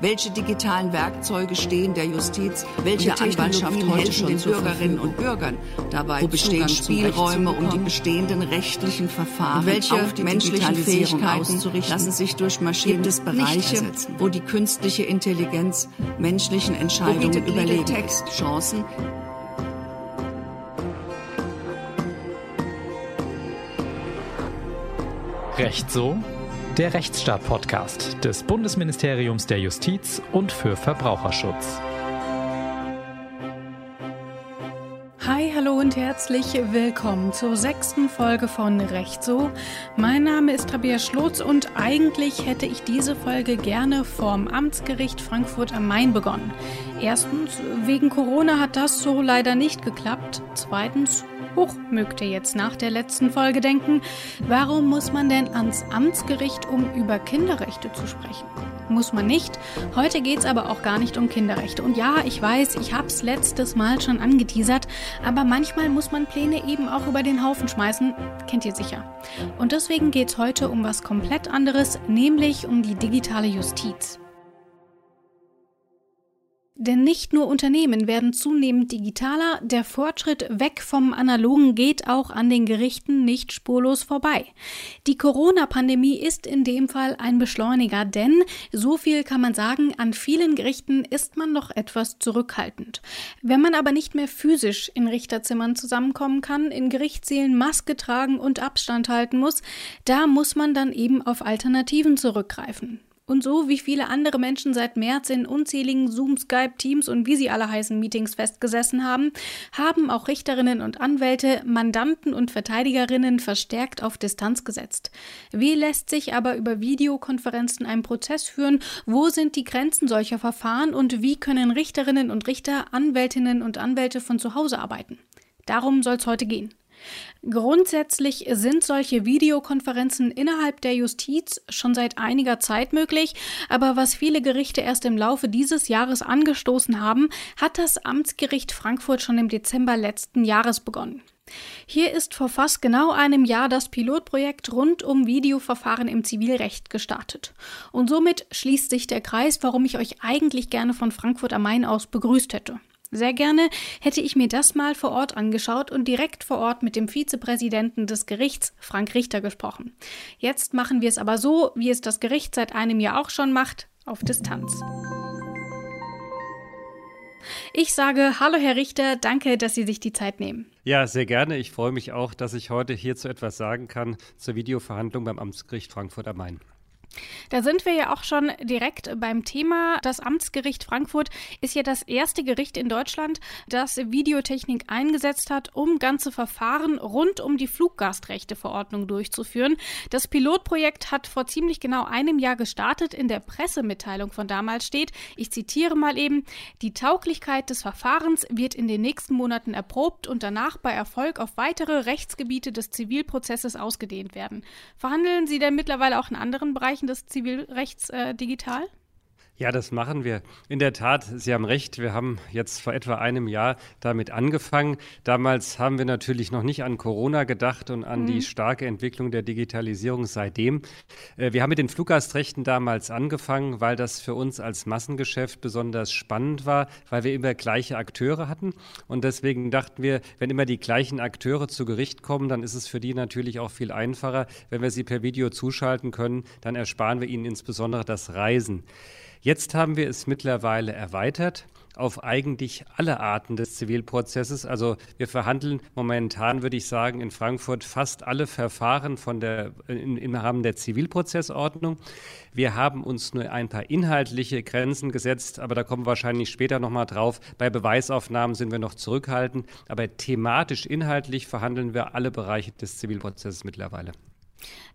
Welche digitalen Werkzeuge stehen der Justiz, welche Anwaltschaft heute schon den Bürgerinnen und Bürgern? Dabei, wo bestehen Spielräume, um die bestehenden rechtlichen Verfahren, und welche auf die menschlichen Fähigkeiten lassen sich durch Maschinen des Bereiche, wo die künstliche Intelligenz menschlichen Entscheidungen überlegen. Textchancen Recht so? Der Rechtsstaat-Podcast des Bundesministeriums der Justiz und für Verbraucherschutz. Hi, hallo und herzlich willkommen zur sechsten Folge von Recht so. Mein Name ist Rabia Schlotz und eigentlich hätte ich diese Folge gerne vorm Amtsgericht Frankfurt am Main begonnen. Erstens, wegen Corona hat das so leider nicht geklappt. Zweitens, Huch, mögt ihr jetzt nach der letzten Folge denken, warum muss man denn ans Amtsgericht, um über Kinderrechte zu sprechen? Muss man nicht. Heute geht's aber auch gar nicht um Kinderrechte. Und ja, ich weiß, ich hab's letztes Mal schon angeteasert, aber manchmal muss man Pläne eben auch über den Haufen schmeißen, kennt ihr sicher. Und deswegen geht's heute um was komplett anderes, nämlich um die digitale Justiz. Denn nicht nur Unternehmen werden zunehmend digitaler, der Fortschritt weg vom Analogen geht auch an den Gerichten nicht spurlos vorbei. Die Corona-Pandemie ist in dem Fall ein Beschleuniger, denn so viel kann man sagen, an vielen Gerichten ist man noch etwas zurückhaltend. Wenn man aber nicht mehr physisch in Richterzimmern zusammenkommen kann, in Gerichtssälen Maske tragen und Abstand halten muss, da muss man dann eben auf Alternativen zurückgreifen. Und so wie viele andere Menschen seit März in unzähligen Zoom, Skype, Teams und wie sie alle heißen Meetings festgesessen haben, haben auch Richterinnen und Anwälte, Mandanten und Verteidigerinnen verstärkt auf Distanz gesetzt. Wie lässt sich aber über Videokonferenzen ein Prozess führen? Wo sind die Grenzen solcher Verfahren und wie können Richterinnen und Richter, Anwältinnen und Anwälte von zu Hause arbeiten? Darum soll es heute gehen. Grundsätzlich sind solche Videokonferenzen innerhalb der Justiz schon seit einiger Zeit möglich, aber was viele Gerichte erst im Laufe dieses Jahres angestoßen haben, hat das Amtsgericht Frankfurt schon im Dezember letzten Jahres begonnen. Hier ist vor fast genau einem Jahr das Pilotprojekt rund um Videoverfahren im Zivilrecht gestartet. Und somit schließt sich der Kreis, warum ich euch eigentlich gerne von Frankfurt am Main aus begrüßt hätte. Sehr gerne hätte ich mir das mal vor Ort angeschaut und direkt vor Ort mit dem Vizepräsidenten des Gerichts, Frank Richter, gesprochen. Jetzt machen wir es aber so, wie es das Gericht seit einem Jahr auch schon macht, auf Distanz. Ich sage Hallo, Herr Richter, danke, dass Sie sich die Zeit nehmen. Ja, sehr gerne. Ich freue mich auch, dass ich heute hierzu etwas sagen kann zur Videoverhandlung beim Amtsgericht Frankfurt am Main. Da sind wir ja auch schon direkt beim Thema. Das Amtsgericht Frankfurt ist ja das erste Gericht in Deutschland, das Videotechnik eingesetzt hat, um ganze Verfahren rund um die Fluggastrechteverordnung durchzuführen. Das Pilotprojekt hat vor ziemlich genau einem Jahr gestartet. In der Pressemitteilung von damals steht, ich zitiere mal eben, die Tauglichkeit des Verfahrens wird in den nächsten Monaten erprobt und danach bei Erfolg auf weitere Rechtsgebiete des Zivilprozesses ausgedehnt werden. Verhandeln Sie denn mittlerweile auch in anderen Bereichen Bereichen des Zivilrechts äh, digital? Ja, das machen wir. In der Tat, Sie haben recht, wir haben jetzt vor etwa einem Jahr damit angefangen. Damals haben wir natürlich noch nicht an Corona gedacht und an mhm. die starke Entwicklung der Digitalisierung seitdem. Äh, wir haben mit den Fluggastrechten damals angefangen, weil das für uns als Massengeschäft besonders spannend war, weil wir immer gleiche Akteure hatten. Und deswegen dachten wir, wenn immer die gleichen Akteure zu Gericht kommen, dann ist es für die natürlich auch viel einfacher. Wenn wir sie per Video zuschalten können, dann ersparen wir ihnen insbesondere das Reisen. Jetzt haben wir es mittlerweile erweitert auf eigentlich alle Arten des Zivilprozesses. Also wir verhandeln momentan, würde ich sagen, in Frankfurt fast alle Verfahren von der, in, im Rahmen der Zivilprozessordnung. Wir haben uns nur ein paar inhaltliche Grenzen gesetzt, aber da kommen wir wahrscheinlich später nochmal drauf. Bei Beweisaufnahmen sind wir noch zurückhaltend, aber thematisch, inhaltlich verhandeln wir alle Bereiche des Zivilprozesses mittlerweile.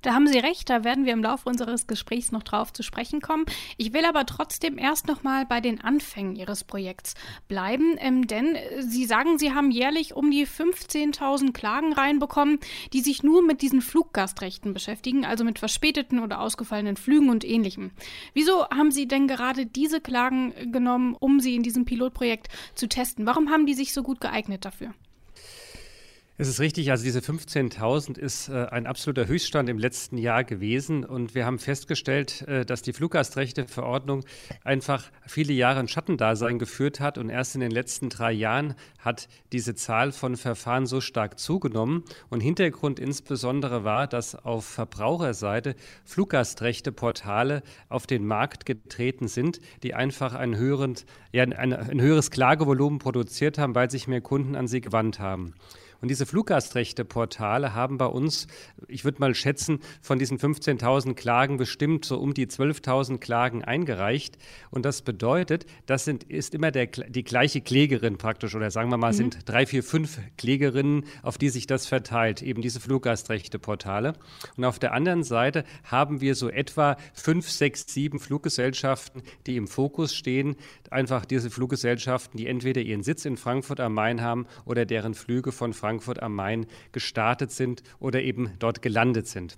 Da haben Sie recht, da werden wir im Laufe unseres Gesprächs noch drauf zu sprechen kommen. Ich will aber trotzdem erst noch mal bei den Anfängen Ihres Projekts bleiben, ähm, denn äh, Sie sagen, Sie haben jährlich um die 15.000 Klagen reinbekommen, die sich nur mit diesen Fluggastrechten beschäftigen, also mit verspäteten oder ausgefallenen Flügen und ähnlichem. Wieso haben Sie denn gerade diese Klagen genommen, um sie in diesem Pilotprojekt zu testen? Warum haben die sich so gut geeignet dafür? Es ist richtig, also diese 15.000 ist äh, ein absoluter Höchststand im letzten Jahr gewesen. Und wir haben festgestellt, äh, dass die Fluggastrechteverordnung einfach viele Jahre ein Schattendasein geführt hat. Und erst in den letzten drei Jahren hat diese Zahl von Verfahren so stark zugenommen. Und Hintergrund insbesondere war, dass auf Verbraucherseite Fluggastrechteportale auf den Markt getreten sind, die einfach einen höheren, ja, ein, ein höheres Klagevolumen produziert haben, weil sich mehr Kunden an sie gewandt haben. Und diese Fluggastrechte-Portale haben bei uns, ich würde mal schätzen, von diesen 15.000 Klagen bestimmt so um die 12.000 Klagen eingereicht. Und das bedeutet, das sind, ist immer der, die gleiche Klägerin praktisch, oder sagen wir mal, mhm. sind drei, vier, fünf Klägerinnen, auf die sich das verteilt, eben diese Fluggastrechte-Portale. Und auf der anderen Seite haben wir so etwa fünf, sechs, sieben Fluggesellschaften, die im Fokus stehen. Einfach diese Fluggesellschaften, die entweder ihren Sitz in Frankfurt am Main haben oder deren Flüge von Frankfurt Frankfurt am Main gestartet sind oder eben dort gelandet sind.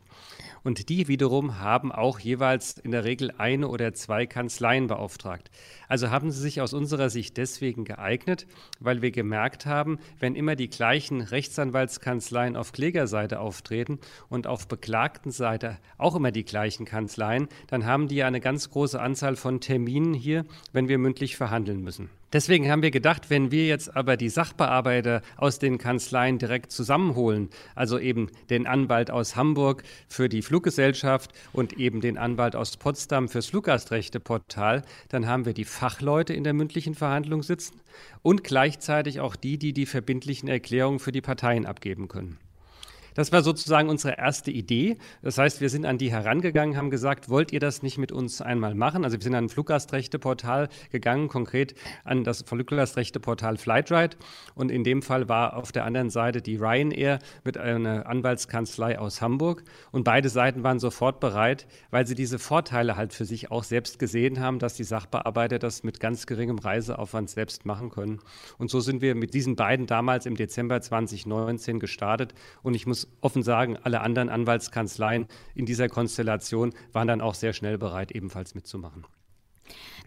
Und die wiederum haben auch jeweils in der Regel eine oder zwei Kanzleien beauftragt. Also haben sie sich aus unserer Sicht deswegen geeignet, weil wir gemerkt haben, wenn immer die gleichen Rechtsanwaltskanzleien auf Klägerseite auftreten und auf Beklagtenseite auch immer die gleichen Kanzleien, dann haben die eine ganz große Anzahl von Terminen hier, wenn wir mündlich verhandeln müssen. Deswegen haben wir gedacht, wenn wir jetzt aber die Sachbearbeiter aus den Kanzleien direkt zusammenholen, also eben den Anwalt aus Hamburg für die Fluggesellschaft und eben den Anwalt aus Potsdam fürs Fluggastrechteportal, dann haben wir die Fachleute in der mündlichen Verhandlung sitzen und gleichzeitig auch die, die die verbindlichen Erklärungen für die Parteien abgeben können. Das war sozusagen unsere erste Idee. Das heißt, wir sind an die herangegangen, haben gesagt, wollt ihr das nicht mit uns einmal machen? Also wir sind an ein Fluggastrechteportal gegangen, konkret an das Fluggastrechteportal Flightride. Und in dem Fall war auf der anderen Seite die Ryanair mit einer Anwaltskanzlei aus Hamburg. Und beide Seiten waren sofort bereit, weil sie diese Vorteile halt für sich auch selbst gesehen haben, dass die Sachbearbeiter das mit ganz geringem Reiseaufwand selbst machen können. Und so sind wir mit diesen beiden damals im Dezember 2019 gestartet. Und ich muss offen sagen, alle anderen Anwaltskanzleien in dieser Konstellation waren dann auch sehr schnell bereit, ebenfalls mitzumachen.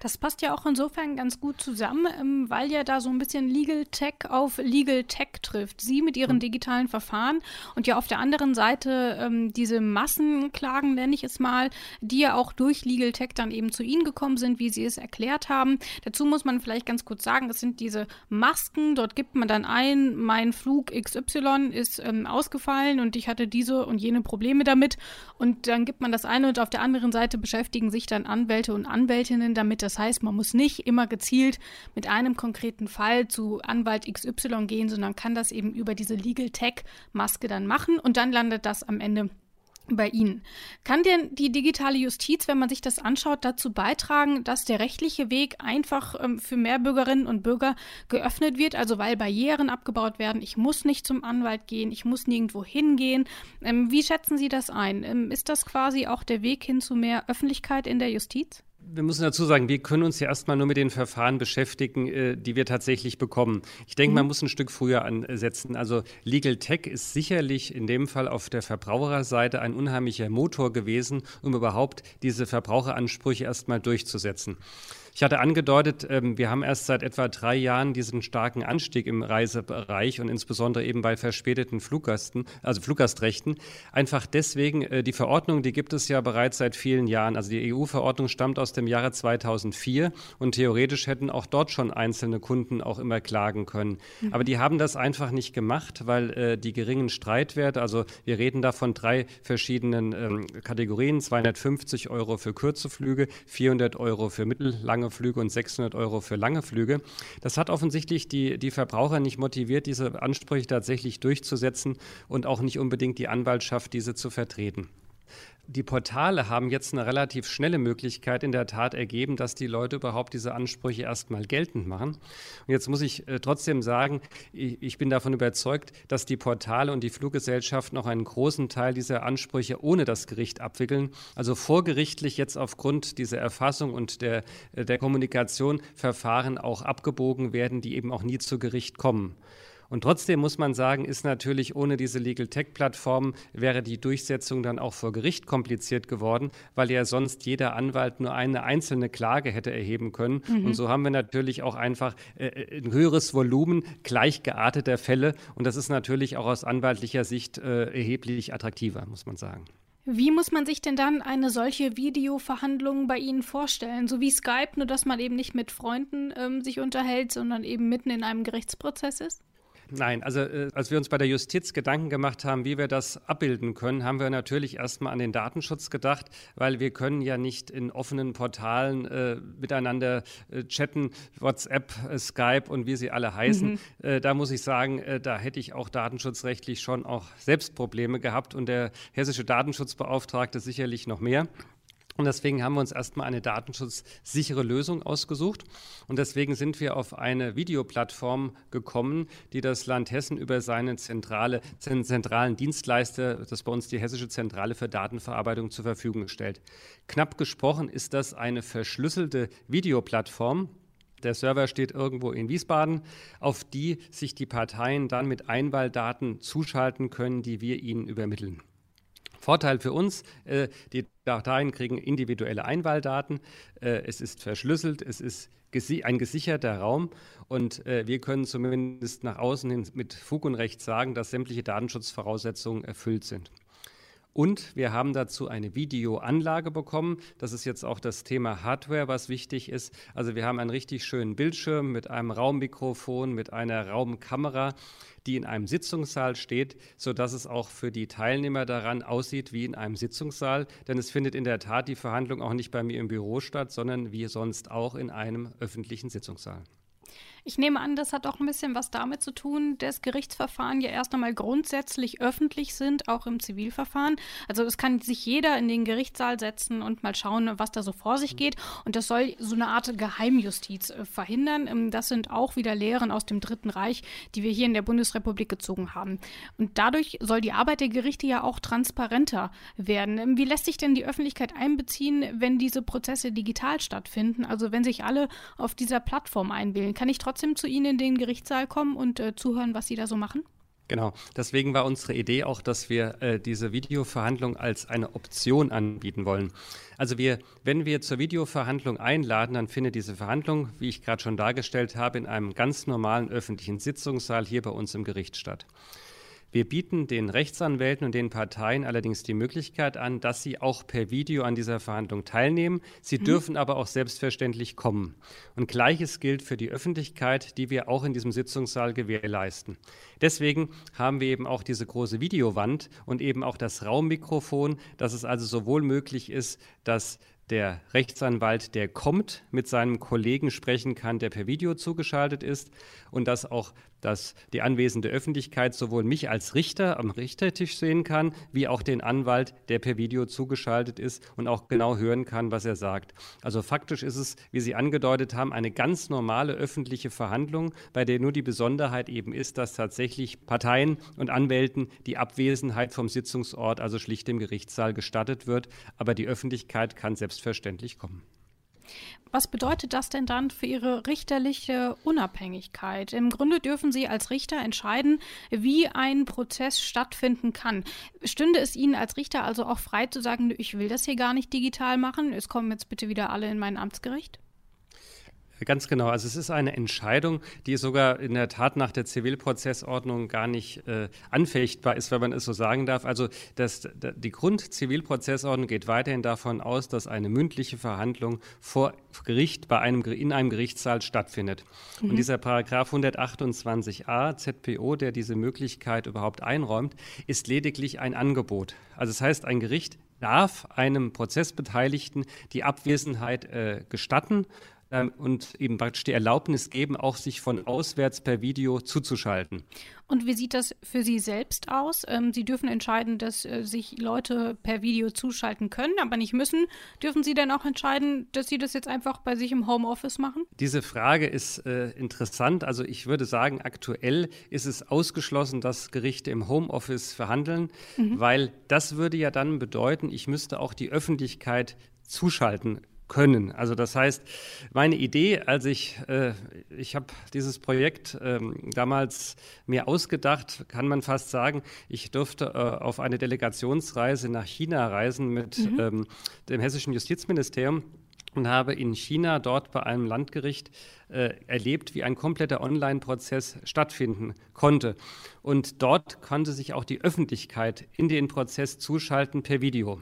Das passt ja auch insofern ganz gut zusammen, ähm, weil ja da so ein bisschen Legal Tech auf Legal Tech trifft. Sie mit ihren hm. digitalen Verfahren und ja auf der anderen Seite ähm, diese Massenklagen, nenne ich es mal, die ja auch durch Legal Tech dann eben zu Ihnen gekommen sind, wie Sie es erklärt haben. Dazu muss man vielleicht ganz kurz sagen, das sind diese Masken. Dort gibt man dann ein, mein Flug XY ist ähm, ausgefallen und ich hatte diese und jene Probleme damit. Und dann gibt man das eine und auf der anderen Seite beschäftigen sich dann Anwälte und Anwältinnen damit, das heißt, man muss nicht immer gezielt mit einem konkreten Fall zu Anwalt XY gehen, sondern kann das eben über diese Legal Tech Maske dann machen und dann landet das am Ende bei Ihnen. Kann denn die digitale Justiz, wenn man sich das anschaut, dazu beitragen, dass der rechtliche Weg einfach ähm, für mehr Bürgerinnen und Bürger geöffnet wird? Also weil Barrieren abgebaut werden. Ich muss nicht zum Anwalt gehen, ich muss nirgendwo hingehen. Ähm, wie schätzen Sie das ein? Ähm, ist das quasi auch der Weg hin zu mehr Öffentlichkeit in der Justiz? Wir müssen dazu sagen, wir können uns ja erstmal nur mit den Verfahren beschäftigen, äh, die wir tatsächlich bekommen. Ich denke, mhm. man muss ein Stück früher ansetzen. Also Legal Tech ist sicherlich in dem Fall auf der Verbraucherseite ein unheimlicher Motor gewesen, um überhaupt diese Verbraucheransprüche erstmal durchzusetzen. Ich hatte angedeutet, ähm, wir haben erst seit etwa drei Jahren diesen starken Anstieg im Reisebereich und insbesondere eben bei verspäteten Fluggasten, also Fluggastrechten. Einfach deswegen, äh, die Verordnung, die gibt es ja bereits seit vielen Jahren. Also die EU-Verordnung stammt aus dem Jahre 2004 und theoretisch hätten auch dort schon einzelne Kunden auch immer klagen können. Mhm. Aber die haben das einfach nicht gemacht, weil äh, die geringen Streitwerte, also wir reden da von drei verschiedenen ähm, Kategorien, 250 Euro für kurze Flüge, 400 Euro für mittellange Flüge und 600 Euro für lange Flüge. Das hat offensichtlich die, die Verbraucher nicht motiviert, diese Ansprüche tatsächlich durchzusetzen und auch nicht unbedingt die Anwaltschaft, diese zu vertreten die Portale haben jetzt eine relativ schnelle Möglichkeit in der Tat ergeben, dass die Leute überhaupt diese Ansprüche erstmal geltend machen. Und jetzt muss ich äh, trotzdem sagen, ich, ich, bin davon überzeugt, dass die Portale und die Fluggesellschaften auch einen großen Teil dieser Ansprüche ohne das Gericht abwickeln. Also vorgerichtlich jetzt aufgrund dieser Erfassung und der, äh, der Kommunikation Verfahren auch abgebogen werden, die eben auch nie zu Gericht kommen. Und trotzdem muss man sagen, ist natürlich ohne diese Legal Tech-Plattform wäre die Durchsetzung dann auch vor Gericht kompliziert geworden, weil ja sonst jeder Anwalt nur eine einzelne Klage hätte erheben können. Mhm. Und so haben wir natürlich auch einfach äh, äh, ein höheres Volumen gleichgearteter Fälle. Und das ist natürlich auch aus anwaltlicher Sicht äh, erheblich attraktiver, muss man sagen. Wie muss man sich denn dann eine solche Videoverhandlung bei Ihnen vorstellen? So wie Skype, nur dass man eben nicht mit Freunden ähm, sich unterhält, sondern eben mitten in einem Gerichtsprozess ist? Nein, also äh, als wir uns bei der Justiz Gedanken gemacht haben, wie wir das abbilden können, haben wir natürlich erstmal an den Datenschutz gedacht, weil wir können ja nicht in offenen Portalen äh, miteinander äh, chatten, WhatsApp, äh, Skype und wie sie alle heißen. Mhm. Äh, da muss ich sagen, äh, da hätte ich auch datenschutzrechtlich schon auch selbst Probleme gehabt und der hessische Datenschutzbeauftragte sicherlich noch mehr. Und deswegen haben wir uns erstmal eine datenschutzsichere Lösung ausgesucht. Und deswegen sind wir auf eine Videoplattform gekommen, die das Land Hessen über seinen zentrale, zentralen Dienstleister, das bei uns die Hessische Zentrale für Datenverarbeitung, zur Verfügung stellt. Knapp gesprochen ist das eine verschlüsselte Videoplattform, der Server steht irgendwo in Wiesbaden, auf die sich die Parteien dann mit Einwahldaten zuschalten können, die wir ihnen übermitteln. Vorteil für uns, äh, die Dateien kriegen individuelle Einwahldaten, äh, es ist verschlüsselt, es ist gesi ein gesicherter Raum und äh, wir können zumindest nach außen hin mit Fug und Recht sagen, dass sämtliche Datenschutzvoraussetzungen erfüllt sind. Und wir haben dazu eine Videoanlage bekommen. Das ist jetzt auch das Thema Hardware, was wichtig ist. Also wir haben einen richtig schönen Bildschirm mit einem Raummikrofon, mit einer Raumkamera, die in einem Sitzungssaal steht, sodass es auch für die Teilnehmer daran aussieht wie in einem Sitzungssaal. Denn es findet in der Tat die Verhandlung auch nicht bei mir im Büro statt, sondern wie sonst auch in einem öffentlichen Sitzungssaal. Ich nehme an, das hat auch ein bisschen was damit zu tun, dass Gerichtsverfahren ja erst einmal grundsätzlich öffentlich sind, auch im Zivilverfahren. Also es kann sich jeder in den Gerichtssaal setzen und mal schauen, was da so vor sich geht. Und das soll so eine Art Geheimjustiz äh, verhindern. Ähm, das sind auch wieder Lehren aus dem Dritten Reich, die wir hier in der Bundesrepublik gezogen haben. Und dadurch soll die Arbeit der Gerichte ja auch transparenter werden. Ähm, wie lässt sich denn die Öffentlichkeit einbeziehen, wenn diese Prozesse digital stattfinden? Also wenn sich alle auf dieser Plattform einwählen, kann ich trotzdem trotzdem zu Ihnen in den Gerichtssaal kommen und äh, zuhören, was Sie da so machen? Genau, deswegen war unsere Idee auch, dass wir äh, diese Videoverhandlung als eine Option anbieten wollen. Also wir, wenn wir zur Videoverhandlung einladen, dann findet diese Verhandlung, wie ich gerade schon dargestellt habe, in einem ganz normalen öffentlichen Sitzungssaal hier bei uns im Gericht statt. Wir bieten den Rechtsanwälten und den Parteien allerdings die Möglichkeit an, dass sie auch per Video an dieser Verhandlung teilnehmen. Sie mhm. dürfen aber auch selbstverständlich kommen. Und gleiches gilt für die Öffentlichkeit, die wir auch in diesem Sitzungssaal gewährleisten. Deswegen haben wir eben auch diese große Videowand und eben auch das Raummikrofon, dass es also sowohl möglich ist, dass der Rechtsanwalt, der kommt, mit seinem Kollegen sprechen kann, der per Video zugeschaltet ist und dass auch dass die anwesende Öffentlichkeit sowohl mich als Richter am Richtertisch sehen kann, wie auch den Anwalt, der per Video zugeschaltet ist und auch genau hören kann, was er sagt. Also faktisch ist es, wie Sie angedeutet haben, eine ganz normale öffentliche Verhandlung, bei der nur die Besonderheit eben ist, dass tatsächlich Parteien und Anwälten die Abwesenheit vom Sitzungsort, also schlicht im Gerichtssaal, gestattet wird. Aber die Öffentlichkeit kann selbstverständlich kommen. Was bedeutet das denn dann für Ihre richterliche Unabhängigkeit? Im Grunde dürfen Sie als Richter entscheiden, wie ein Prozess stattfinden kann. Stünde es Ihnen als Richter also auch frei zu sagen, ich will das hier gar nicht digital machen, es kommen jetzt bitte wieder alle in mein Amtsgericht? Ganz genau. Also es ist eine Entscheidung, die sogar in der Tat nach der Zivilprozessordnung gar nicht äh, anfechtbar ist, wenn man es so sagen darf. Also das, die Grundzivilprozessordnung geht weiterhin davon aus, dass eine mündliche Verhandlung vor Gericht bei einem, in einem Gerichtssaal stattfindet. Mhm. Und dieser Paragraph 128a ZPO, der diese Möglichkeit überhaupt einräumt, ist lediglich ein Angebot. Also das heißt, ein Gericht darf einem Prozessbeteiligten die Abwesenheit äh, gestatten ähm, und eben praktisch die Erlaubnis geben, auch sich von auswärts per Video zuzuschalten. Und wie sieht das für Sie selbst aus? Ähm, Sie dürfen entscheiden, dass äh, sich Leute per Video zuschalten können, aber nicht müssen. Dürfen Sie dann auch entscheiden, dass Sie das jetzt einfach bei sich im Homeoffice machen? Diese Frage ist äh, interessant. Also ich würde sagen, aktuell ist es ausgeschlossen, dass Gerichte im Homeoffice verhandeln, mhm. weil das würde ja dann bedeuten, ich müsste auch die Öffentlichkeit zuschalten können. Also das heißt, meine Idee, als ich, äh, ich habe dieses Projekt ähm, damals mir ausgedacht, kann man fast sagen, ich durfte äh, auf eine Delegationsreise nach China reisen mit mhm. ähm, dem hessischen Justizministerium und habe in China dort bei einem Landgericht äh, erlebt, wie ein kompletter Online-Prozess stattfinden konnte. Und dort konnte sich auch die Öffentlichkeit in den Prozess zuschalten per Video.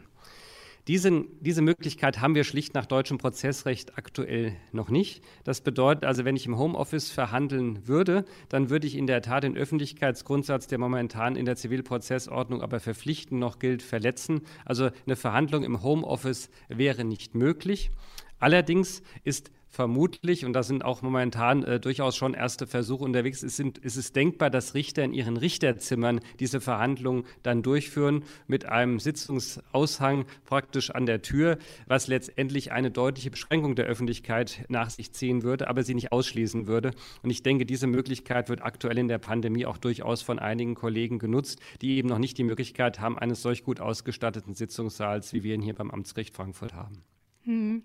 Diese, diese Möglichkeit haben wir schlicht nach deutschem Prozessrecht aktuell noch nicht. Das bedeutet also, wenn ich im Homeoffice verhandeln würde, dann würde ich in der Tat den Öffentlichkeitsgrundsatz, der momentan in der Zivilprozessordnung aber verpflichtend noch gilt, verletzen. Also eine Verhandlung im Homeoffice wäre nicht möglich. Allerdings ist vermutlich, und da sind auch momentan äh, durchaus schon erste Versuche unterwegs, es, sind, es ist denkbar, dass Richter in ihren Richterzimmern diese Verhandlungen dann durchführen mit einem Sitzungsaushang praktisch an der Tür, was letztendlich eine deutliche Beschränkung der Öffentlichkeit nach sich ziehen würde, aber sie nicht ausschließen würde. Und ich denke, diese Möglichkeit wird aktuell in der Pandemie auch durchaus von einigen Kollegen genutzt, die eben noch nicht die Möglichkeit haben eines solch gut ausgestatteten Sitzungssaals, wie wir ihn hier beim Amtsgericht Frankfurt haben. Hm.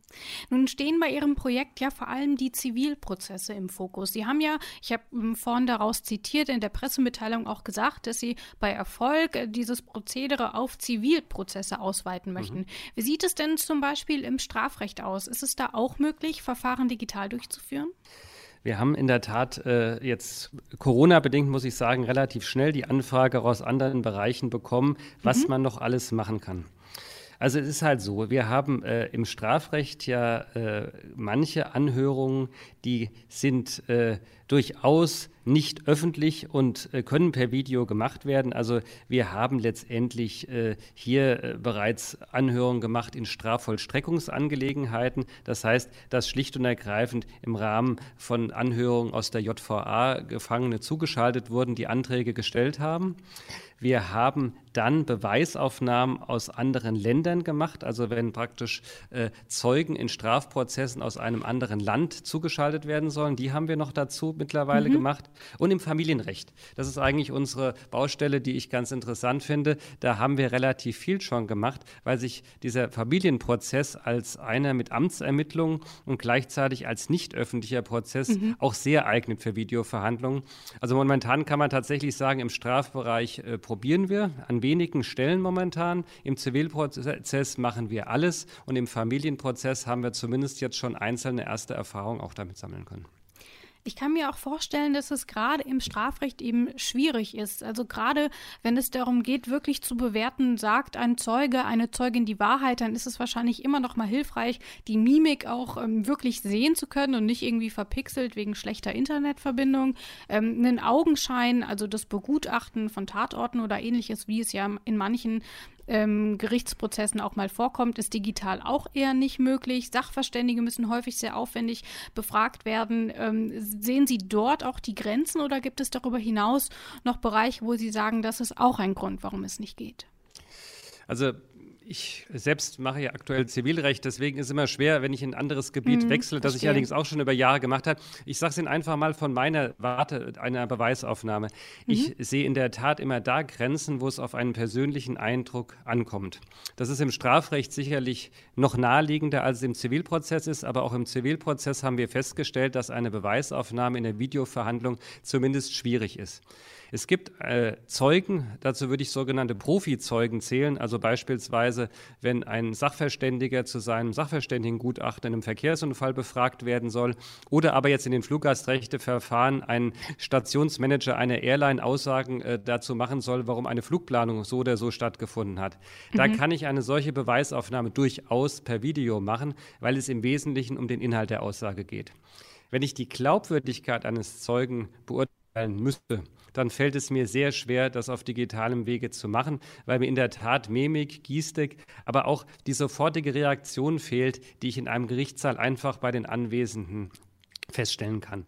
Nun stehen bei Ihrem Projekt ja vor allem die Zivilprozesse im Fokus. Sie haben ja, ich habe hm, vorhin daraus zitiert, in der Pressemitteilung auch gesagt, dass Sie bei Erfolg äh, dieses Prozedere auf Zivilprozesse ausweiten mhm. möchten. Mhm. Wie sieht es denn zum Beispiel im Strafrecht aus? Ist es da auch möglich, Verfahren digital durchzuführen? Wir haben in der Tat äh, jetzt Corona-bedingt, muss ich sagen, relativ schnell die Anfrage aus anderen Bereichen bekommen, was mhm. man noch alles machen kann. Also es ist halt so, wir haben äh, im Strafrecht ja äh, manche Anhörungen, die sind äh, durchaus nicht öffentlich und äh, können per Video gemacht werden. Also wir haben letztendlich äh, hier äh, bereits Anhörungen gemacht in Strafvollstreckungsangelegenheiten. Das heißt, dass schlicht und ergreifend im Rahmen von Anhörungen aus der JVA Gefangene zugeschaltet wurden, die Anträge gestellt haben. Wir haben dann Beweisaufnahmen aus anderen Ländern gemacht, also wenn praktisch äh, Zeugen in Strafprozessen aus einem anderen Land zugeschaltet werden sollen, die haben wir noch dazu mittlerweile mhm. gemacht. Und im Familienrecht. Das ist eigentlich unsere Baustelle, die ich ganz interessant finde. Da haben wir relativ viel schon gemacht, weil sich dieser Familienprozess als einer mit Amtsermittlungen und gleichzeitig als nicht öffentlicher Prozess mhm. auch sehr eignet für Videoverhandlungen. Also momentan kann man tatsächlich sagen, im Strafbereich äh, probieren wir an wenigen Stellen momentan. Im Zivilprozess machen wir alles und im Familienprozess haben wir zumindest jetzt schon einzelne erste Erfahrungen auch damit sammeln können. Ich kann mir auch vorstellen, dass es gerade im Strafrecht eben schwierig ist. Also gerade wenn es darum geht, wirklich zu bewerten, sagt ein Zeuge, eine Zeugin die Wahrheit, dann ist es wahrscheinlich immer noch mal hilfreich, die Mimik auch ähm, wirklich sehen zu können und nicht irgendwie verpixelt wegen schlechter Internetverbindung. Ähm, einen Augenschein, also das Begutachten von Tatorten oder ähnliches, wie es ja in manchen ähm, Gerichtsprozessen auch mal vorkommt, ist digital auch eher nicht möglich. Sachverständige müssen häufig sehr aufwendig befragt werden. Ähm, sehen Sie dort auch die Grenzen oder gibt es darüber hinaus noch Bereiche, wo Sie sagen, das ist auch ein Grund, warum es nicht geht? Also ich selbst mache ja aktuell Zivilrecht, deswegen ist es immer schwer, wenn ich in ein anderes Gebiet mhm, wechsle, das verstehe. ich allerdings auch schon über Jahre gemacht habe. Ich sage es Ihnen einfach mal von meiner Warte einer Beweisaufnahme. Mhm. Ich sehe in der Tat immer da Grenzen, wo es auf einen persönlichen Eindruck ankommt. Das ist im Strafrecht sicherlich noch naheliegender, als es im Zivilprozess ist, aber auch im Zivilprozess haben wir festgestellt, dass eine Beweisaufnahme in der Videoverhandlung zumindest schwierig ist. Es gibt äh, Zeugen, dazu würde ich sogenannte Profizeugen zählen, also beispielsweise, wenn ein Sachverständiger zu seinem Sachverständigengutachten in einem Verkehrsunfall befragt werden soll oder aber jetzt in den Fluggastrechteverfahren ein Stationsmanager einer Airline Aussagen äh, dazu machen soll, warum eine Flugplanung so oder so stattgefunden hat. Mhm. Da kann ich eine solche Beweisaufnahme durchaus per Video machen, weil es im Wesentlichen um den Inhalt der Aussage geht. Wenn ich die Glaubwürdigkeit eines Zeugen beurteilen müsste, dann fällt es mir sehr schwer, das auf digitalem Wege zu machen, weil mir in der Tat Mimik, Gestik, aber auch die sofortige Reaktion fehlt, die ich in einem Gerichtssaal einfach bei den Anwesenden feststellen kann.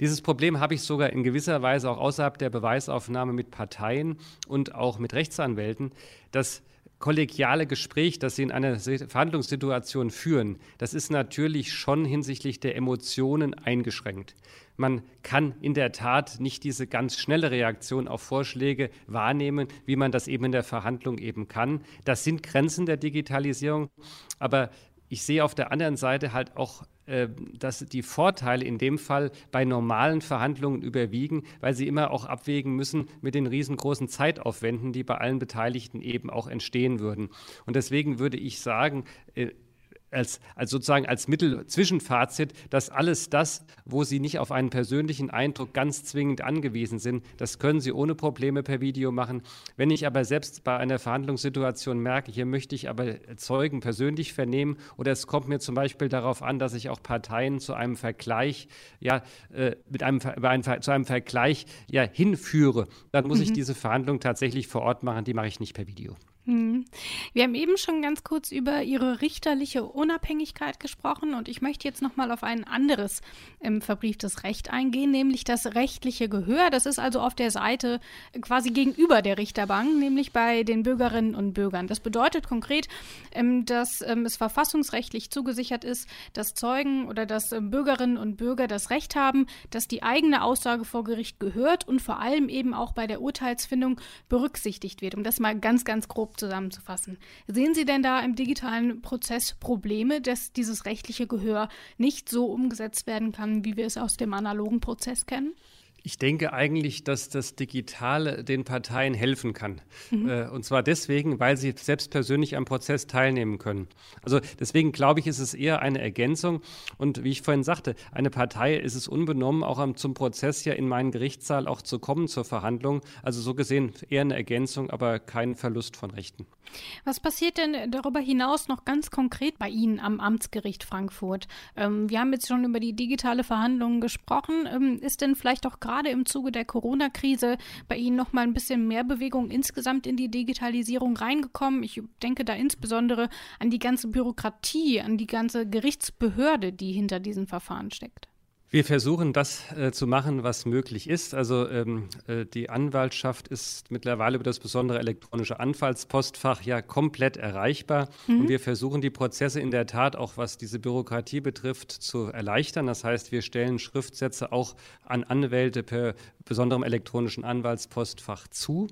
Dieses Problem habe ich sogar in gewisser Weise auch außerhalb der Beweisaufnahme mit Parteien und auch mit Rechtsanwälten. Das kollegiale Gespräch, das Sie in einer Verhandlungssituation führen, das ist natürlich schon hinsichtlich der Emotionen eingeschränkt. Man kann in der Tat nicht diese ganz schnelle Reaktion auf Vorschläge wahrnehmen, wie man das eben in der Verhandlung eben kann. Das sind Grenzen der Digitalisierung, aber ich sehe auf der anderen Seite halt auch, äh, dass die Vorteile in dem Fall bei normalen Verhandlungen überwiegen, weil sie immer auch abwägen müssen mit den riesengroßen Zeitaufwänden, die bei allen Beteiligten eben auch entstehen würden. Und deswegen würde ich sagen, äh, als, als sozusagen als Mittel-Zwischenfazit, dass alles das, wo Sie nicht auf einen persönlichen Eindruck ganz zwingend angewiesen sind, das können Sie ohne Probleme per Video machen. Wenn ich aber selbst bei einer Verhandlungssituation merke, hier möchte ich aber Zeugen persönlich vernehmen oder es kommt mir zum Beispiel darauf an, dass ich auch Parteien zu einem Vergleich, ja, äh, mit einem, einem, zu einem Vergleich ja, hinführe, dann muss mhm. ich diese Verhandlung tatsächlich vor Ort machen, die mache ich nicht per Video. Hm. Wir haben eben schon ganz kurz über Ihre richterliche Unabhängigkeit gesprochen und ich möchte jetzt nochmal auf ein anderes ähm, verbrieftes Recht eingehen, nämlich das rechtliche Gehör. Das ist also auf der Seite quasi gegenüber der Richterbank, nämlich bei den Bürgerinnen und Bürgern. Das bedeutet konkret, ähm, dass ähm, es verfassungsrechtlich zugesichert ist, dass Zeugen oder dass ähm, Bürgerinnen und Bürger das Recht haben, dass die eigene Aussage vor Gericht gehört und vor allem eben auch bei der Urteilsfindung berücksichtigt wird. Um das mal ganz, ganz grob zusammenzufassen. Sehen Sie denn da im digitalen Prozess Probleme, dass dieses rechtliche Gehör nicht so umgesetzt werden kann, wie wir es aus dem analogen Prozess kennen? Ich denke eigentlich, dass das Digitale den Parteien helfen kann. Mhm. Äh, und zwar deswegen, weil sie selbst persönlich am Prozess teilnehmen können. Also deswegen glaube ich, ist es eher eine Ergänzung. Und wie ich vorhin sagte, eine Partei ist es unbenommen, auch zum Prozess ja in meinen Gerichtssaal auch zu kommen zur Verhandlung. Also so gesehen eher eine Ergänzung, aber kein Verlust von Rechten. Was passiert denn darüber hinaus noch ganz konkret bei Ihnen am Amtsgericht Frankfurt? Ähm, wir haben jetzt schon über die digitale Verhandlung gesprochen. Ähm, ist denn vielleicht auch gerade im Zuge der Corona-Krise bei Ihnen noch mal ein bisschen mehr Bewegung insgesamt in die Digitalisierung reingekommen? Ich denke da insbesondere an die ganze Bürokratie, an die ganze Gerichtsbehörde, die hinter diesen Verfahren steckt. Wir versuchen das äh, zu machen, was möglich ist. Also ähm, äh, die Anwaltschaft ist mittlerweile über das besondere elektronische Anfallspostfach ja komplett erreichbar. Mhm. Und wir versuchen die Prozesse in der Tat auch, was diese Bürokratie betrifft, zu erleichtern. Das heißt, wir stellen Schriftsätze auch an Anwälte per besonderem elektronischen Anwaltspostfach zu.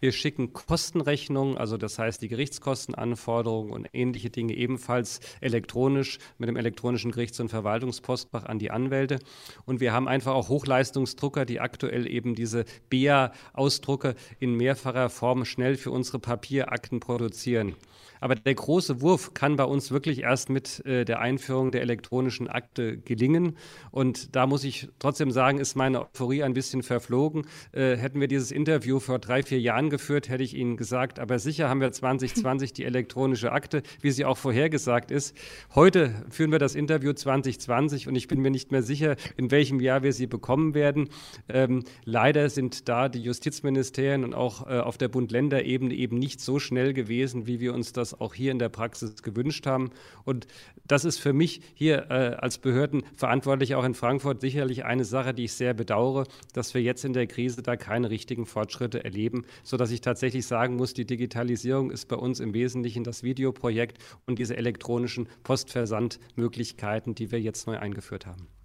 Wir schicken Kostenrechnungen, also das heißt die Gerichtskostenanforderungen und ähnliche Dinge ebenfalls elektronisch mit dem elektronischen Gerichts- und Verwaltungspostfach an die Anwälte. Und wir haben einfach auch Hochleistungsdrucker, die aktuell eben diese BEA-Ausdrucke in mehrfacher Form schnell für unsere Papierakten produzieren. Aber der große Wurf kann bei uns wirklich erst mit äh, der Einführung der elektronischen Akte gelingen. Und da muss ich trotzdem sagen, ist meine Euphorie ein bisschen verflogen. Äh, hätten wir dieses Interview vor drei, vier Jahren geführt, hätte ich Ihnen gesagt, aber sicher haben wir 2020 die elektronische Akte, wie sie auch vorhergesagt ist. Heute führen wir das Interview 2020 und ich bin mir nicht mehr sicher, in welchem Jahr wir sie bekommen werden. Ähm, leider sind da die Justizministerien und auch äh, auf der Bund-Länder-Ebene eben nicht so schnell gewesen, wie wir uns das das auch hier in der Praxis gewünscht haben. Und das ist für mich hier äh, als Behördenverantwortlicher auch in Frankfurt sicherlich eine Sache, die ich sehr bedauere, dass wir jetzt in der Krise da keine richtigen Fortschritte erleben, sodass ich tatsächlich sagen muss, die Digitalisierung ist bei uns im Wesentlichen das Videoprojekt und diese elektronischen Postversandmöglichkeiten, die wir jetzt neu eingeführt haben.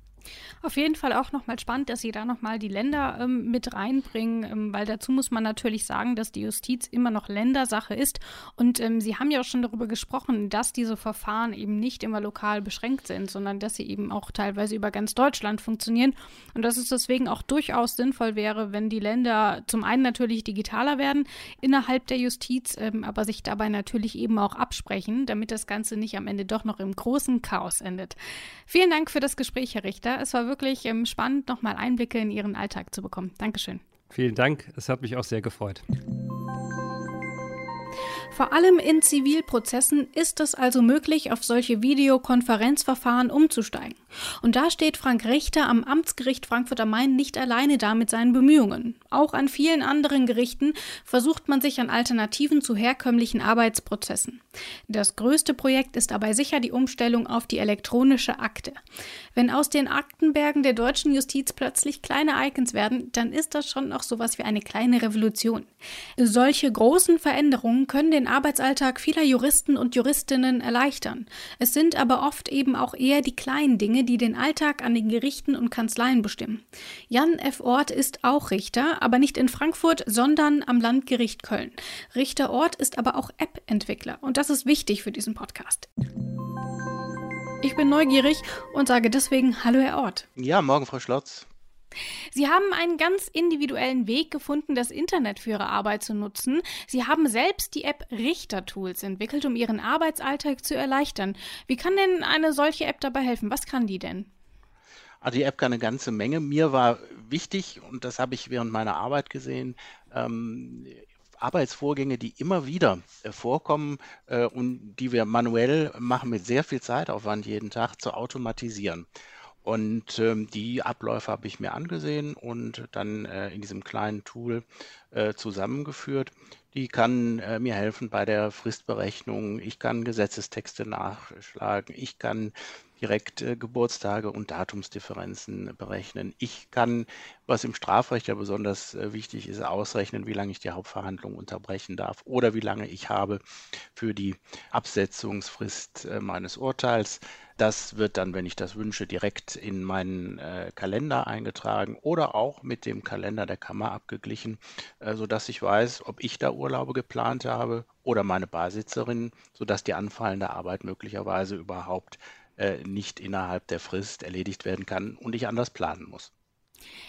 Auf jeden Fall auch nochmal spannend, dass Sie da nochmal die Länder ähm, mit reinbringen, ähm, weil dazu muss man natürlich sagen, dass die Justiz immer noch Ländersache ist. Und ähm, Sie haben ja auch schon darüber gesprochen, dass diese Verfahren eben nicht immer lokal beschränkt sind, sondern dass sie eben auch teilweise über ganz Deutschland funktionieren. Und dass es deswegen auch durchaus sinnvoll wäre, wenn die Länder zum einen natürlich digitaler werden innerhalb der Justiz, ähm, aber sich dabei natürlich eben auch absprechen, damit das Ganze nicht am Ende doch noch im großen Chaos endet. Vielen Dank für das Gespräch, Herr Richter. Es war wirklich ähm, spannend, nochmal Einblicke in Ihren Alltag zu bekommen. Dankeschön. Vielen Dank. Es hat mich auch sehr gefreut. Vor allem in Zivilprozessen ist es also möglich, auf solche Videokonferenzverfahren umzusteigen. Und da steht Frank Richter am Amtsgericht Frankfurt am Main nicht alleine da mit seinen Bemühungen. Auch an vielen anderen Gerichten versucht man sich an Alternativen zu herkömmlichen Arbeitsprozessen. Das größte Projekt ist dabei sicher die Umstellung auf die elektronische Akte. Wenn aus den Aktenbergen der deutschen Justiz plötzlich kleine Icons werden, dann ist das schon noch sowas wie eine kleine Revolution. Solche großen Veränderungen können den Arbeitsalltag vieler Juristen und Juristinnen erleichtern. Es sind aber oft eben auch eher die kleinen Dinge, die den Alltag an den Gerichten und Kanzleien bestimmen. Jan F. Ort ist auch Richter, aber nicht in Frankfurt, sondern am Landgericht Köln. Richter Ort ist aber auch App-Entwickler und das ist wichtig für diesen Podcast. Ich bin neugierig und sage deswegen Hallo, Herr Ort. Ja, morgen, Frau Schlotz. Sie haben einen ganz individuellen Weg gefunden, das Internet für Ihre Arbeit zu nutzen. Sie haben selbst die App Richter Tools entwickelt, um Ihren Arbeitsalltag zu erleichtern. Wie kann denn eine solche App dabei helfen? Was kann die denn? Also die App kann eine ganze Menge. Mir war wichtig, und das habe ich während meiner Arbeit gesehen, ähm, Arbeitsvorgänge, die immer wieder äh, vorkommen äh, und die wir manuell machen mit sehr viel Zeitaufwand jeden Tag zu automatisieren. Und ähm, die Abläufe habe ich mir angesehen und dann äh, in diesem kleinen Tool äh, zusammengeführt. Die kann äh, mir helfen bei der Fristberechnung. Ich kann Gesetzestexte nachschlagen. Ich kann direkt äh, Geburtstage und Datumsdifferenzen berechnen. Ich kann, was im Strafrecht ja besonders äh, wichtig ist, ausrechnen, wie lange ich die Hauptverhandlung unterbrechen darf oder wie lange ich habe für die Absetzungsfrist äh, meines Urteils. Das wird dann, wenn ich das wünsche, direkt in meinen äh, Kalender eingetragen oder auch mit dem Kalender der Kammer abgeglichen, äh, sodass ich weiß, ob ich da Urlaube geplant habe oder meine Beisitzerin, sodass die anfallende Arbeit möglicherweise überhaupt äh, nicht innerhalb der Frist erledigt werden kann und ich anders planen muss.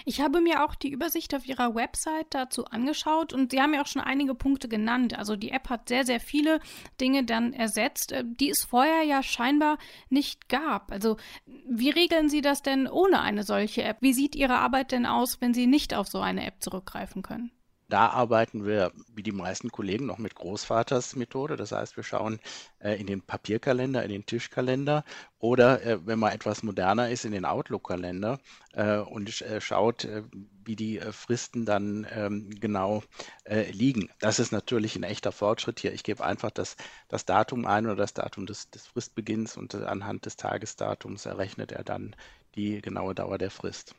Ich habe mir auch die Übersicht auf Ihrer Website dazu angeschaut und Sie haben ja auch schon einige Punkte genannt. Also die App hat sehr, sehr viele Dinge dann ersetzt, äh, die es vorher ja scheinbar nicht gab. Also wie regeln Sie das denn ohne eine solche App? Wie sieht Ihre Arbeit denn aus, wenn Sie nicht auf so eine App zurückgreifen können? Da arbeiten wir, wie die meisten Kollegen, noch mit Großvatersmethode. Das heißt, wir schauen äh, in den Papierkalender, in den Tischkalender oder, äh, wenn man etwas moderner ist, in den Outlook-Kalender äh, und äh, schaut, äh, wie die äh, Fristen dann ähm, genau liegen. Das ist natürlich ein echter Fortschritt hier. Ich gebe einfach das, das Datum ein oder das Datum des, des Fristbeginns und anhand des Tagesdatums errechnet er dann die genaue Dauer der Frist.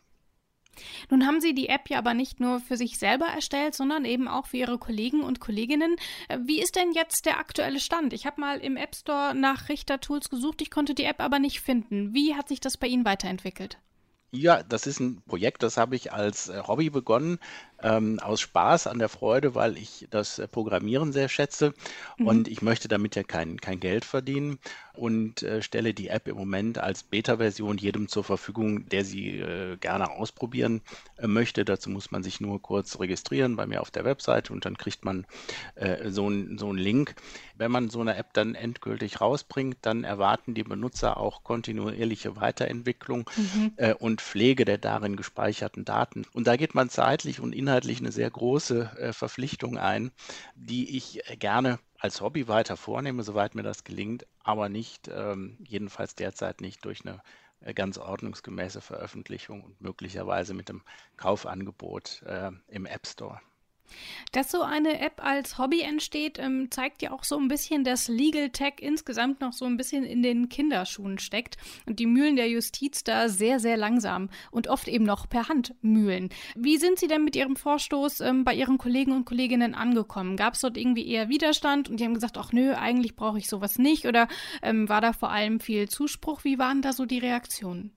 Nun haben Sie die App ja aber nicht nur für sich selber erstellt, sondern eben auch für Ihre Kollegen und Kolleginnen. Äh, wie ist denn jetzt der aktuelle Stand? Ich habe mal im App Store nach Richter-Tools gesucht, ich konnte die App aber nicht finden. Wie hat sich das bei Ihnen weiterentwickelt? Ja, das ist ein Projekt, das habe ich als äh, Hobby begonnen, ähm, aus Spaß an der Freude, weil ich das äh, Programmieren sehr schätze mhm. und ich möchte damit ja kein, kein Geld verdienen und äh, stelle die App im Moment als Beta-Version jedem zur Verfügung, der sie äh, gerne ausprobieren äh, möchte. Dazu muss man sich nur kurz registrieren bei mir auf der Webseite und dann kriegt man äh, so einen so Link. Wenn man so eine App dann endgültig rausbringt, dann erwarten die Benutzer auch kontinuierliche Weiterentwicklung mhm. Äh, und Pflege der darin gespeicherten Daten. Und da geht man zeitlich und inhaltlich eine sehr große äh, Verpflichtung ein, die ich gerne als Hobby weiter vornehme, soweit mir das gelingt, aber nicht, ähm, jedenfalls derzeit nicht durch eine äh, ganz ordnungsgemäße Veröffentlichung und möglicherweise mit dem Kaufangebot äh, im App Store. Dass so eine App als Hobby entsteht, ähm, zeigt ja auch so ein bisschen, dass Legal Tech insgesamt noch so ein bisschen in den Kinderschuhen steckt und die Mühlen der Justiz da sehr, sehr langsam und oft eben noch per Hand mühlen. Wie sind Sie denn mit Ihrem Vorstoß ähm, bei Ihren Kollegen und Kolleginnen angekommen? Gab es dort irgendwie eher Widerstand und die haben gesagt, ach nö, eigentlich brauche ich sowas nicht oder ähm, war da vor allem viel Zuspruch? Wie waren da so die Reaktionen?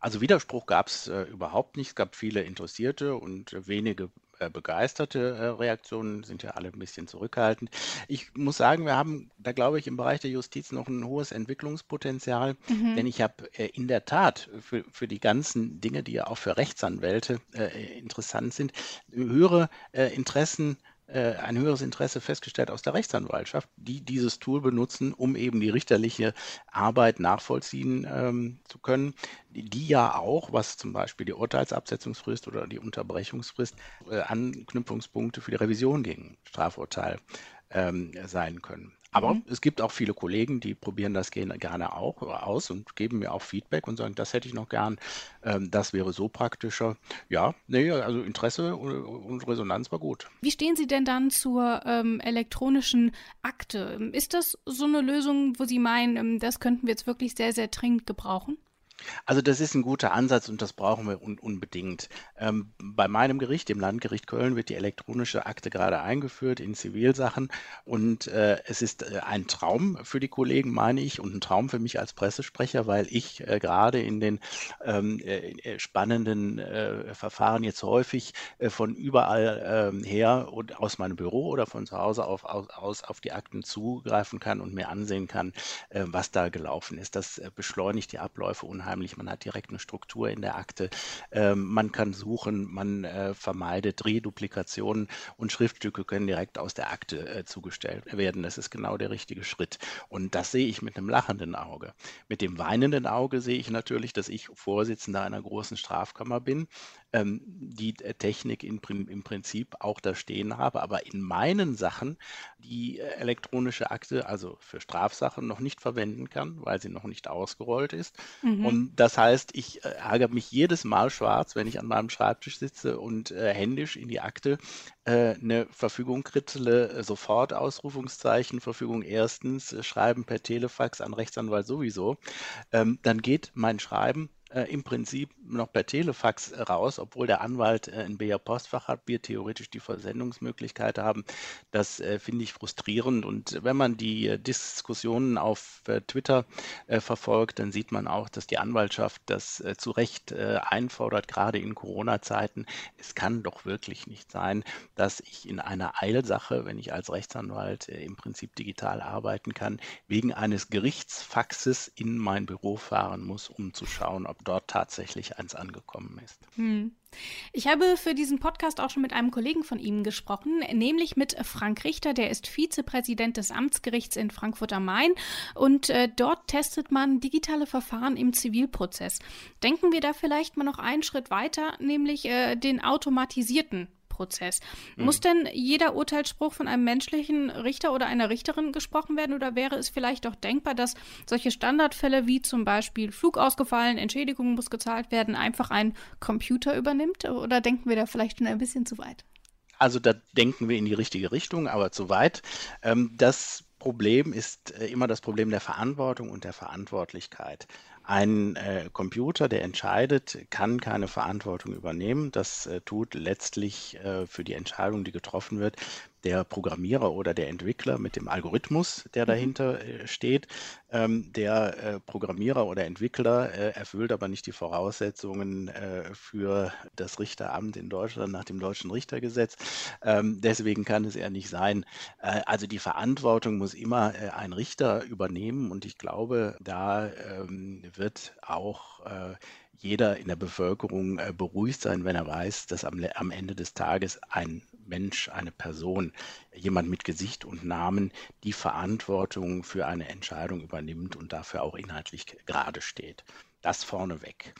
Also Widerspruch gab es äh, überhaupt nicht. Es gab viele Interessierte und äh, wenige begeisterte äh, Reaktionen, sind ja alle ein bisschen zurückhaltend. Ich muss sagen, wir haben da, glaube ich, im Bereich der Justiz noch ein hohes Entwicklungspotenzial, mhm. denn ich habe äh, in der Tat für, für die ganzen Dinge, die ja auch für Rechtsanwälte äh, interessant sind, höhere äh, Interessen äh, ein höheres Interesse festgestellt aus der Rechtsanwaltschaft, die dieses Tool benutzen, um eben die richterliche Arbeit nachvollziehen ähm, zu können, die, die, ja auch, was zum Beispiel die Urteilsabsetzungsfrist oder die Unterbrechungsfrist, äh, Anknüpfungspunkte für die Revision gegen Strafurteil ähm, sein können. Aber mhm. es gibt auch viele Kollegen, die probieren das gerne auch aus und geben mir auch Feedback und sagen, das hätte ich noch gern, ähm, das wäre so praktischer. Ja, nee, also Interesse und Resonanz war gut. Wie stehen Sie denn dann zur ähm, elektronischen Akte? Ist das so eine Lösung, wo Sie meinen, ähm, das könnten wir jetzt wirklich sehr, sehr dringend gebrauchen? Also das ist ein guter Ansatz und das brauchen wir un unbedingt. Ähm, bei meinem Gericht, dem Landgericht Köln, wird die elektronische Akte gerade eingeführt in Zivilsachen und äh, es ist äh, ein Traum für die Kollegen, meine ich, und ein Traum für mich als Pressesprecher, weil ich äh, gerade in den ähm, äh, äh, spannenden äh, Verfahren jetzt häufig von überall ähm, her und aus meinem Büro oder von zu Hause auf, aus auf die Akten zugreifen kann und mir ansehen kann, was da gelaufen ist. Das beschleunigt die Abläufe unheimlich unheimlich. Man hat direkt eine Struktur in der Akte. Ähm, man kann suchen, man äh, vermeidet Reduplikationen und Schriftstücke können direkt aus der Akte äh, zugestellt werden. Das ist genau der richtige Schritt. Und das sehe ich mit einem lachenden Auge. Mit dem weinenden Auge sehe ich natürlich, dass ich Vorsitzender einer großen Strafkammer bin, ähm, die äh, Technik in, im Prinzip auch da stehen habe, aber in meinen Sachen die äh, elektronische Akte, also für Strafsachen, noch nicht verwenden kann, weil sie noch nicht ausgerollt ist. Mhm. Und das heißt, ich äh, ärgere mich jedes Mal schwarz, wenn ich an meinem Schreibtisch sitze und äh, händisch in die Akte äh, eine Verfügung kritzele, äh, sofort Ausrufungszeichen, Verfügung erstens, schreiben per Telefax an Rechtsanwalt sowieso. Ähm, dann geht mein Schreiben äh, im Prinzip noch per Telefax raus, obwohl der Anwalt äh, ein BR Postfach hat, wir theoretisch die Versendungsmöglichkeit haben. Das äh, finde ich frustrierend. Und wenn man die äh, Diskussionen auf äh, Twitter äh, verfolgt, dann sieht man auch, dass die Anwaltschaft das zu Recht einfordert, gerade in Corona-Zeiten. Es kann doch wirklich nicht sein, dass ich in einer Eilsache, wenn ich als Rechtsanwalt im Prinzip digital arbeiten kann, wegen eines Gerichtsfaxes in mein Büro fahren muss, um zu schauen, ob dort tatsächlich eins angekommen ist. Hm. Ich habe für diesen Podcast auch schon mit einem Kollegen von Ihnen gesprochen, nämlich mit Frank Richter, der ist Vizepräsident des Amtsgerichts in Frankfurt am Main und äh, dort testet man digitale Verfahren im Zivilprozess. Denken wir da vielleicht mal noch einen Schritt weiter, nämlich äh, den automatisierten Prozess. Mhm. Muss denn jeder Urteilsspruch von einem menschlichen Richter oder einer Richterin gesprochen werden oder wäre es vielleicht auch denkbar, dass solche Standardfälle wie zum Beispiel Flug ausgefallen, Entschädigung muss gezahlt werden, einfach ein Computer übernimmt? Oder denken wir da vielleicht schon ein bisschen zu weit? Also da denken wir in die richtige Richtung, aber zu weit. Ähm, das Problem ist äh, immer das Problem der Verantwortung und der Verantwortlichkeit. Ein äh, Computer, der entscheidet, kann keine Verantwortung übernehmen. Das äh, tut letztlich äh, für die Entscheidung, die getroffen wird, der Programmierer oder der Entwickler mit dem Algorithmus, der mhm. dahinter äh, steht. Ähm, der äh, Programmierer oder Entwickler äh, erfüllt aber nicht die Voraussetzungen äh, für das Richteramt in Deutschland nach dem deutschen Richtergesetz. Ähm, deswegen kann es eher nicht sein. Äh, also die Verantwortung muss immer äh, ein Richter übernehmen und ich glaube, da ähm, wird auch jeder in der Bevölkerung beruhigt sein, wenn er weiß, dass am, am Ende des Tages ein Mensch, eine Person, jemand mit Gesicht und Namen die Verantwortung für eine Entscheidung übernimmt und dafür auch inhaltlich gerade steht. Das vorneweg.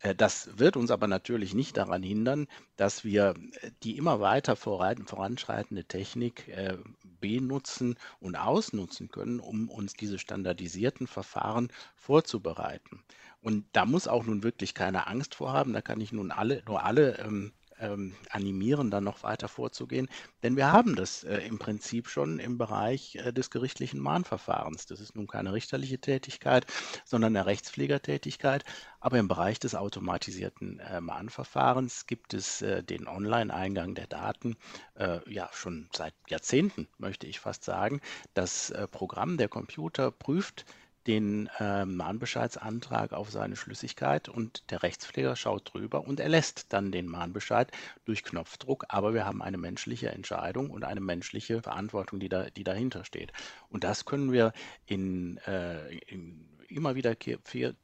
Äh, das wird uns aber natürlich nicht daran hindern, dass wir äh, die immer weiter voranschreitende Technik äh, benutzen und ausnutzen können, um uns diese standardisierten Verfahren vorzubereiten. Und da muss auch nun wirklich keine Angst vorhaben. Da kann ich nun alle, nur alle ähm, animieren, dann noch weiter vorzugehen. Denn wir haben das äh, im Prinzip schon im Bereich äh, des gerichtlichen Mahnverfahrens. Das ist nun keine richterliche Tätigkeit, sondern eine Rechtspflegertätigkeit. Aber im Bereich des automatisierten äh, Mahnverfahrens gibt es äh, den Online-Eingang der Daten äh, ja schon seit Jahrzehnten, möchte ich fast sagen. Das äh, Programm, der Computer prüft, den äh, Mahnbescheidsantrag auf seine Schlüssigkeit und der Rechtspfleger schaut drüber und erlässt dann den Mahnbescheid durch Knopfdruck. Aber wir haben eine menschliche Entscheidung und eine menschliche Verantwortung, die, da, die dahinter steht. Und das können wir in, äh, in immer, wiederkehr,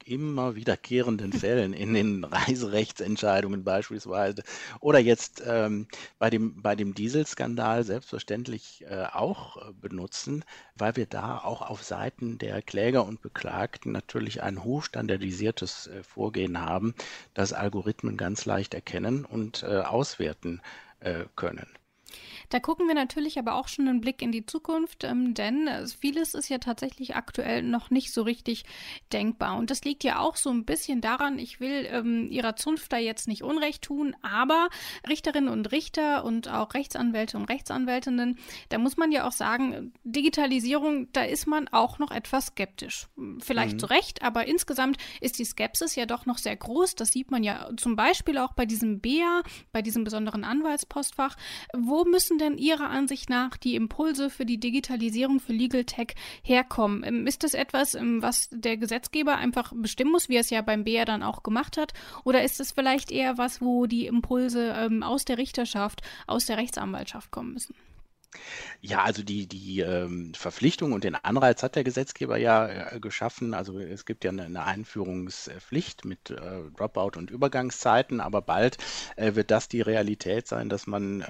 immer wiederkehrenden Fällen in den Reiserechtsentscheidungen beispielsweise oder jetzt ähm, bei dem, bei dem Dieselskandal selbstverständlich äh, auch äh, benutzen, weil wir da auch auf Seiten der Kläger und Beklagten natürlich ein hochstandardisiertes äh, Vorgehen haben, das Algorithmen ganz leicht erkennen und äh, auswerten äh, können. Da gucken wir natürlich aber auch schon einen Blick in die Zukunft, ähm, denn äh, vieles ist ja tatsächlich aktuell noch nicht so richtig denkbar. Und das liegt ja auch so ein bisschen daran, ich will ähm, Ihrer Zunft da jetzt nicht Unrecht tun, aber Richterinnen und Richter und auch Rechtsanwälte und Rechtsanwältinnen, da muss man ja auch sagen, Digitalisierung, da ist man auch noch etwas skeptisch. Vielleicht mhm. zu Recht, aber insgesamt ist die Skepsis ja doch noch sehr groß. Das sieht man ja zum Beispiel auch bei diesem BEA, bei diesem besonderen Anwaltspostfach. Wo müssen denn Ihrer Ansicht nach die Impulse für die Digitalisierung für Legal Tech herkommen? Ähm, ist das etwas, ähm, was der Gesetzgeber einfach bestimmen muss, wie er es ja beim BEA dann auch gemacht hat? Oder ist es vielleicht eher was, wo die Impulse ähm, aus der Richterschaft, aus der Rechtsanwaltschaft kommen müssen? Ja, also die, die ähm, Verpflichtung und den Anreiz hat der Gesetzgeber ja äh, geschaffen. Also es gibt ja eine, Einführungspflicht mit äh, Dropout und Übergangszeiten, aber bald äh, wird das die Realität sein, dass man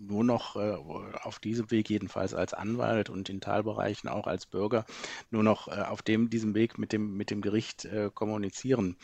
nur noch auf diesem Weg, jedenfalls als Anwalt und in Teilbereichen auch als Bürger, nur noch auf dem, diesem Weg mit dem, mit dem Gericht kommunizieren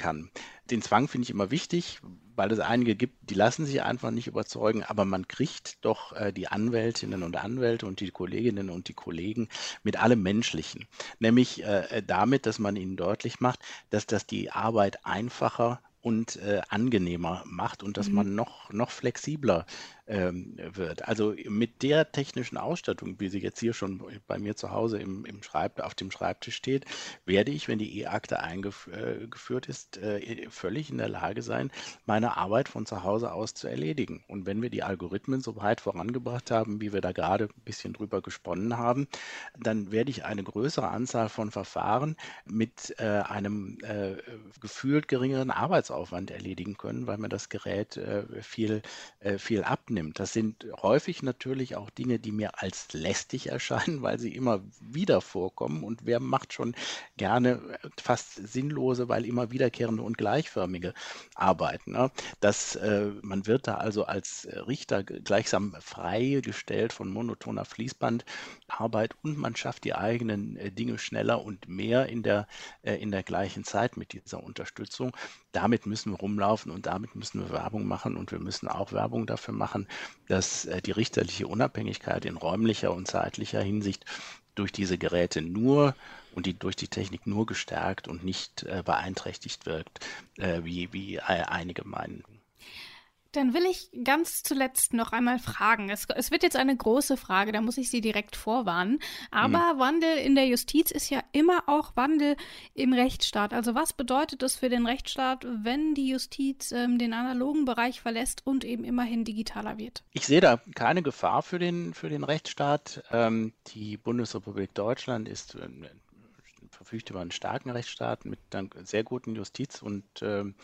kann. Den Zwang finde ich immer wichtig, weil es einige gibt, die lassen sich einfach nicht überzeugen, aber man kriegt doch äh, die Anwältinnen und Anwälte und die Kolleginnen und die Kollegen mit allem Menschlichen. Nämlich äh, damit, dass man ihnen deutlich macht, dass das die Arbeit einfacher und äh, angenehmer macht und dass mhm. man noch, noch flexibler ähm, wird. Also mit der technischen Ausstattung, wie sie jetzt hier schon bei mir zu Hause im, im Schreib, auf dem Schreibtisch steht, werde ich, wenn die E-Akte eingeführt äh, ist, äh, völlig in der Lage sein, meine Arbeit von zu Hause aus zu erledigen. Und wenn wir die Algorithmen so weit vorangebracht haben, wie wir da gerade ein bisschen drüber gesponnen haben, dann werde ich eine größere Anzahl von Verfahren mit äh, einem äh, gefühlt geringeren Arbeitsaufwand erledigen können, weil mir das Gerät äh, viel, äh, viel abnimmt nimmt. Das sind häufig natürlich auch Dinge, die mir als lästig erscheinen, weil sie immer wieder vorkommen. Und wer macht schon gerne fast sinnlose, weil immer wiederkehrende und gleichförmige Arbeiten. Ne? Das, äh, man wird da also als Richter gleichsam freigestellt von monotoner Fließbandarbeit und man schafft die eigenen äh, Dinge schneller und mehr in der, äh, in der gleichen Zeit mit dieser Unterstützung. Damit müssen wir rumlaufen und damit müssen wir Werbung machen und wir müssen auch Werbung dafür machen, dass äh, die richterliche Unabhängigkeit in räumlicher und zeitlicher Hinsicht durch diese Geräte nur und die durch die Technik nur gestärkt und nicht äh, beeinträchtigt wirkt, äh, wie, wie einige meinen. Dann will ich ganz zuletzt noch einmal fragen. Es, es, wird jetzt eine große Frage, da muss ich Sie direkt vorwarnen. Aber mhm. Wandel in der Justiz ist ja immer auch Wandel im Rechtsstaat. Also was bedeutet es für den Rechtsstaat, wenn die Justiz ähm, den analogen Bereich verlässt und eben immerhin digitaler wird? Ich sehe da keine Gefahr für den, für den Rechtsstaat. Ähm, die Bundesrepublik Deutschland ist äh, verfügt über einen starken Rechtsstaat mit einer sehr guten Justiz und ähm,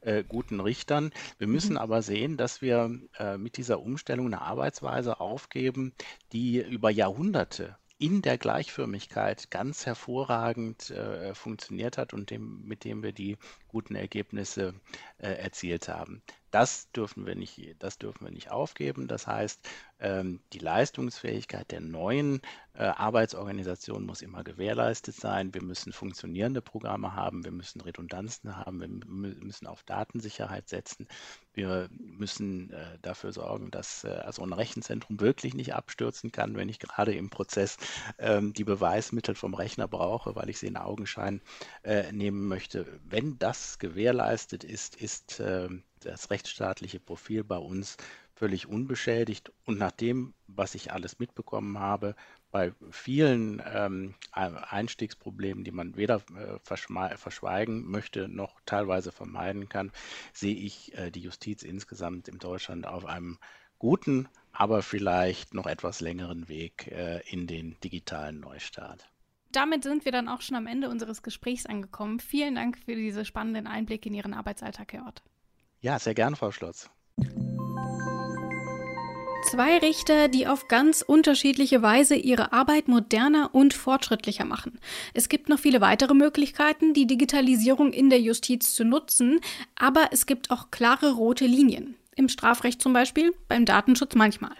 äh, guten Richtern. Wir müssen mhm. aber sehen, dass wir äh, mit dieser Umstellung eine Arbeitsweise aufgeben, die über Jahrhunderte in der Gleichförmigkeit ganz hervorragend äh, funktioniert hat und dem, mit dem wir die guten Ergebnisse äh, erzielt haben. Das dürfen wir nicht, das dürfen wir nicht aufgeben. Das heißt, ähm, die Leistungsfähigkeit der neuen äh, Arbeitsorganisation muss immer gewährleistet sein. Wir müssen funktionierende Programme haben, wir müssen Redundanzen haben, wir müssen auf Datensicherheit setzen. Wir müssen äh, dafür sorgen, dass äh, also ein Rechenzentrum wirklich nicht abstürzen kann, wenn ich gerade im Prozess ähm, die Beweismittel vom Rechner brauche, weil ich sie in Augenschein nehmen möchte. Wenn das gewährleistet ist, ist ähm, das rechtsstaatliche Profil bei uns völlig unbeschädigt. Und nach dem, was ich alles mitbekommen habe, bei vielen ähm, Einstiegsproblemen, die man weder äh, verschweigen möchte noch teilweise vermeiden kann, sehe ich äh, die Justiz insgesamt in Deutschland auf einem guten, aber vielleicht noch etwas längeren Weg äh, in den digitalen Neustart. Damit sind wir dann auch schon am Ende unseres Gesprächs angekommen. Vielen Dank für diese spannenden Einblicke in Ihren Arbeitsalltag, Herr Ort. Ja, sehr gern, Frau Schlotz. Zwei Richter, die auf ganz unterschiedliche Weise ihre Arbeit moderner und fortschrittlicher machen. Es gibt noch viele weitere Möglichkeiten, die Digitalisierung in der Justiz zu nutzen, aber es gibt auch klare rote Linien. Im Strafrecht zum Beispiel, beim Datenschutz manchmal.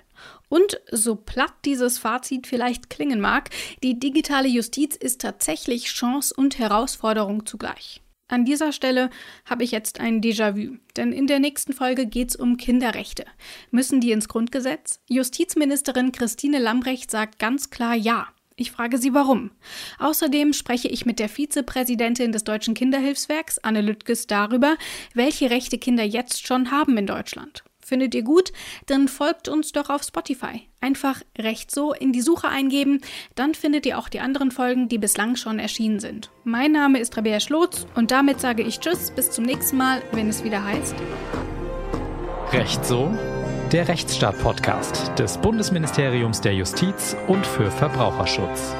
Und so platt dieses Fazit vielleicht klingen mag, die digitale Justiz ist tatsächlich Chance und Herausforderung zugleich. An dieser Stelle habe ich jetzt ein Déjà-vu, denn in der nächsten Folge geht es um Kinderrechte. Müssen die ins Grundgesetz? Justizministerin Christine Lambrecht sagt ganz klar Ja. Ich frage sie warum. Außerdem spreche ich mit der Vizepräsidentin des Deutschen Kinderhilfswerks, Anne Lüttges, darüber, welche Rechte Kinder jetzt schon haben in Deutschland. Findet ihr gut? Dann folgt uns doch auf Spotify. Einfach recht so in die Suche eingeben, dann findet ihr auch die anderen Folgen, die bislang schon erschienen sind. Mein Name ist Rabea Schlotz und damit sage ich Tschüss, bis zum nächsten Mal, wenn es wieder heißt. Recht so? Der Rechtsstaat-Podcast des Bundesministeriums der Justiz und für Verbraucherschutz.